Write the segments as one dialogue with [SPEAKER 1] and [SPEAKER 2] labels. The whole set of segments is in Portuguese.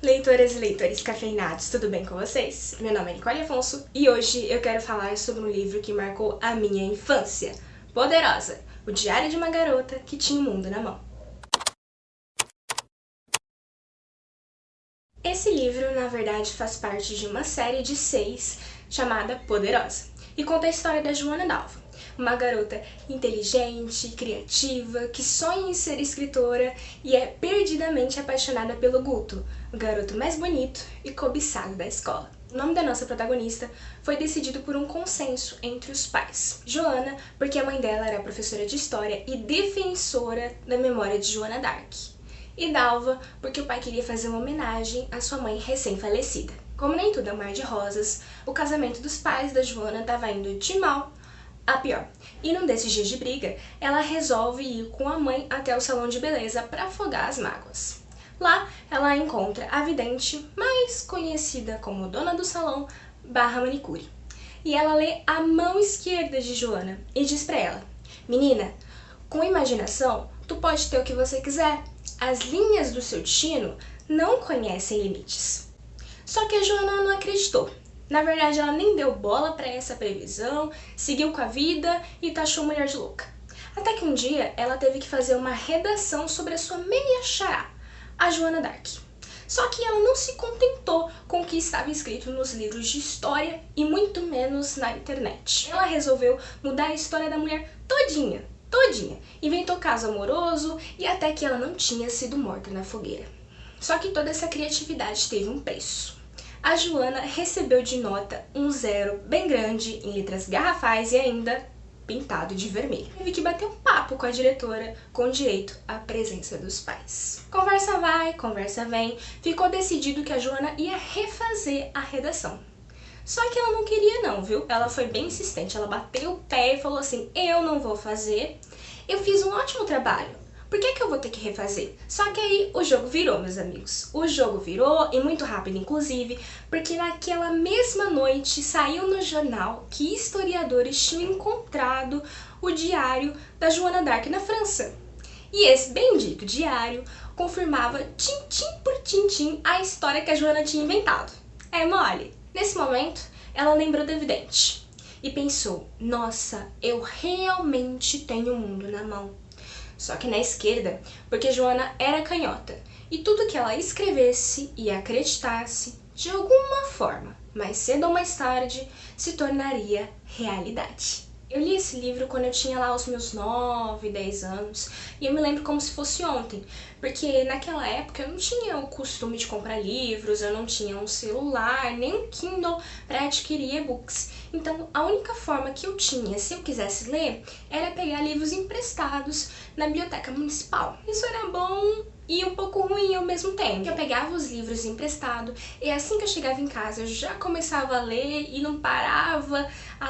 [SPEAKER 1] Leitoras e leitores cafeinados, tudo bem com vocês? Meu nome é Nicole Afonso e hoje eu quero falar sobre um livro que marcou a minha infância. Poderosa, o diário de uma garota que tinha o mundo na mão. Esse livro, na verdade, faz parte de uma série de seis chamada Poderosa e conta a história da Joana Dalva, uma garota inteligente, criativa, que sonha em ser escritora e é perdidamente apaixonada pelo Guto, o garoto mais bonito e cobiçado da escola. O nome da nossa protagonista foi decidido por um consenso entre os pais. Joana, porque a mãe dela era professora de história e defensora da memória de Joana Dark. E Dalva, porque o pai queria fazer uma homenagem à sua mãe recém-falecida. Como nem tudo é um mar de rosas, o casamento dos pais da Joana estava indo de mal a pior. E num desses dias de briga, ela resolve ir com a mãe até o salão de beleza para afogar as mágoas. Lá, ela encontra a vidente, mais conhecida como dona do salão, barra manicure. E ela lê a mão esquerda de Joana e diz para ela: Menina, com imaginação, tu pode ter o que você quiser. As linhas do seu destino não conhecem limites. Só que a Joana não acreditou. Na verdade, ela nem deu bola para essa previsão, seguiu com a vida e taxou mulher de louca. Até que um dia ela teve que fazer uma redação sobre a sua meia chará, a Joana Dark. Só que ela não se contentou com o que estava escrito nos livros de história e muito menos na internet. Ela resolveu mudar a história da mulher todinha, todinha. Inventou caso amoroso e até que ela não tinha sido morta na fogueira. Só que toda essa criatividade teve um preço. A Joana recebeu de nota um zero bem grande em letras garrafais e ainda pintado de vermelho. Teve que bater um papo com a diretora com direito à presença dos pais. Conversa vai, conversa vem, ficou decidido que a Joana ia refazer a redação. Só que ela não queria não, viu? Ela foi bem insistente, ela bateu o pé e falou assim, eu não vou fazer, eu fiz um ótimo trabalho, por que, que eu vou ter que refazer? Só que aí o jogo virou, meus amigos. O jogo virou, e muito rápido, inclusive, porque naquela mesma noite saiu no jornal que historiadores tinham encontrado o diário da Joana d'Arc na França. E esse bendito diário confirmava tintim por tintim a história que a Joana tinha inventado. É mole. Nesse momento, ela lembrou do evidente e pensou: nossa, eu realmente tenho o mundo na mão só que na esquerda, porque Joana era canhota e tudo que ela escrevesse e acreditasse, de alguma forma, mais cedo ou mais tarde, se tornaria realidade. Eu li esse livro quando eu tinha lá os meus 9, 10 anos, e eu me lembro como se fosse ontem, porque naquela época eu não tinha o costume de comprar livros, eu não tinha um celular, nem um Kindle para adquirir e-books. Então, a única forma que eu tinha, se eu quisesse ler, era pegar livros emprestados na biblioteca municipal. Isso era bom e um pouco ruim ao mesmo tempo. Eu pegava os livros emprestados e assim que eu chegava em casa eu já começava a ler e não parava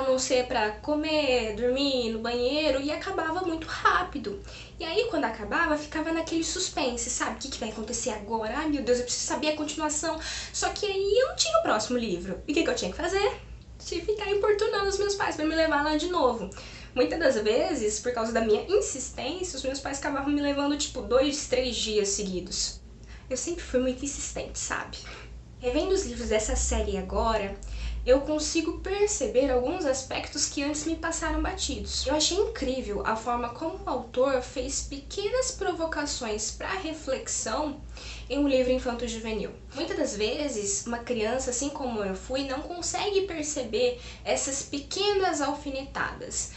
[SPEAKER 1] não ser para comer, dormir, no banheiro e acabava muito rápido. E aí quando acabava ficava naquele suspense, sabe? O que, que vai acontecer agora? Ai meu Deus, eu preciso saber a continuação. Só que aí eu não tinha o próximo livro. E o que, que eu tinha que fazer? Tive que ficar importunando os meus pais para me levar lá de novo. Muitas das vezes, por causa da minha insistência, os meus pais acabavam me levando tipo dois, três dias seguidos. Eu sempre fui muito insistente, sabe? Revendo os livros dessa série agora, eu consigo perceber alguns aspectos que antes me passaram batidos. Eu achei incrível a forma como o autor fez pequenas provocações para reflexão em um livro infanto-juvenil. Muitas das vezes, uma criança, assim como eu fui, não consegue perceber essas pequenas alfinetadas.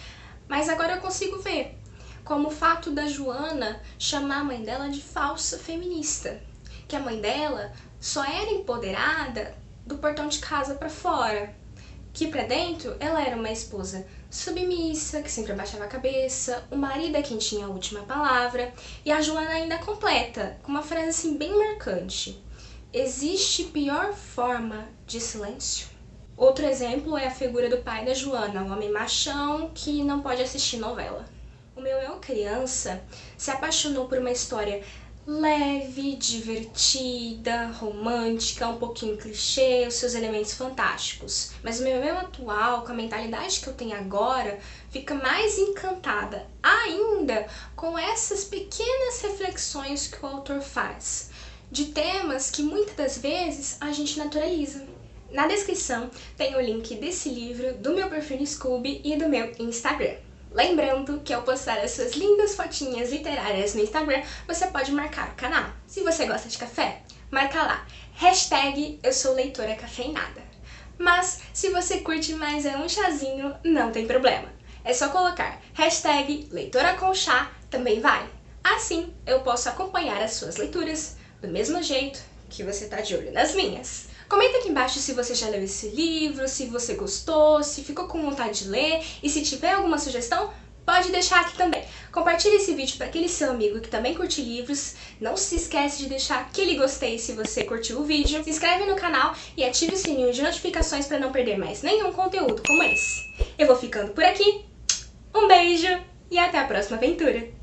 [SPEAKER 1] Mas agora eu consigo ver, como o fato da Joana chamar a mãe dela de falsa feminista, que a mãe dela só era empoderada do portão de casa para fora, que para dentro ela era uma esposa submissa, que sempre abaixava a cabeça, o marido é quem tinha a última palavra, e a Joana ainda completa, com uma frase assim bem marcante. Existe pior forma de silêncio? Outro exemplo é a figura do pai da Joana, um homem machão que não pode assistir novela. O meu eu criança se apaixonou por uma história leve, divertida, romântica, um pouquinho clichê, os seus elementos fantásticos. Mas o meu eu atual, com a mentalidade que eu tenho agora, fica mais encantada ainda com essas pequenas reflexões que o autor faz de temas que muitas das vezes a gente naturaliza. Na descrição tem o link desse livro, do meu perfil no Scooby e do meu Instagram. Lembrando que ao postar as suas lindas fotinhas literárias no Instagram, você pode marcar o canal. Se você gosta de café, marca lá, hashtag eu sou leitora cafeinada. Mas se você curte mais é um chazinho, não tem problema. É só colocar hashtag leitora com chá, também vai. Assim eu posso acompanhar as suas leituras do mesmo jeito que você tá de olho nas minhas. Comenta aqui embaixo se você já leu esse livro, se você gostou, se ficou com vontade de ler e se tiver alguma sugestão, pode deixar aqui também. Compartilhe esse vídeo para aquele seu amigo que também curte livros. Não se esquece de deixar aquele gostei se você curtiu o vídeo. Se inscreve no canal e ative o sininho de notificações para não perder mais nenhum conteúdo como esse. Eu vou ficando por aqui. Um beijo e até a próxima aventura!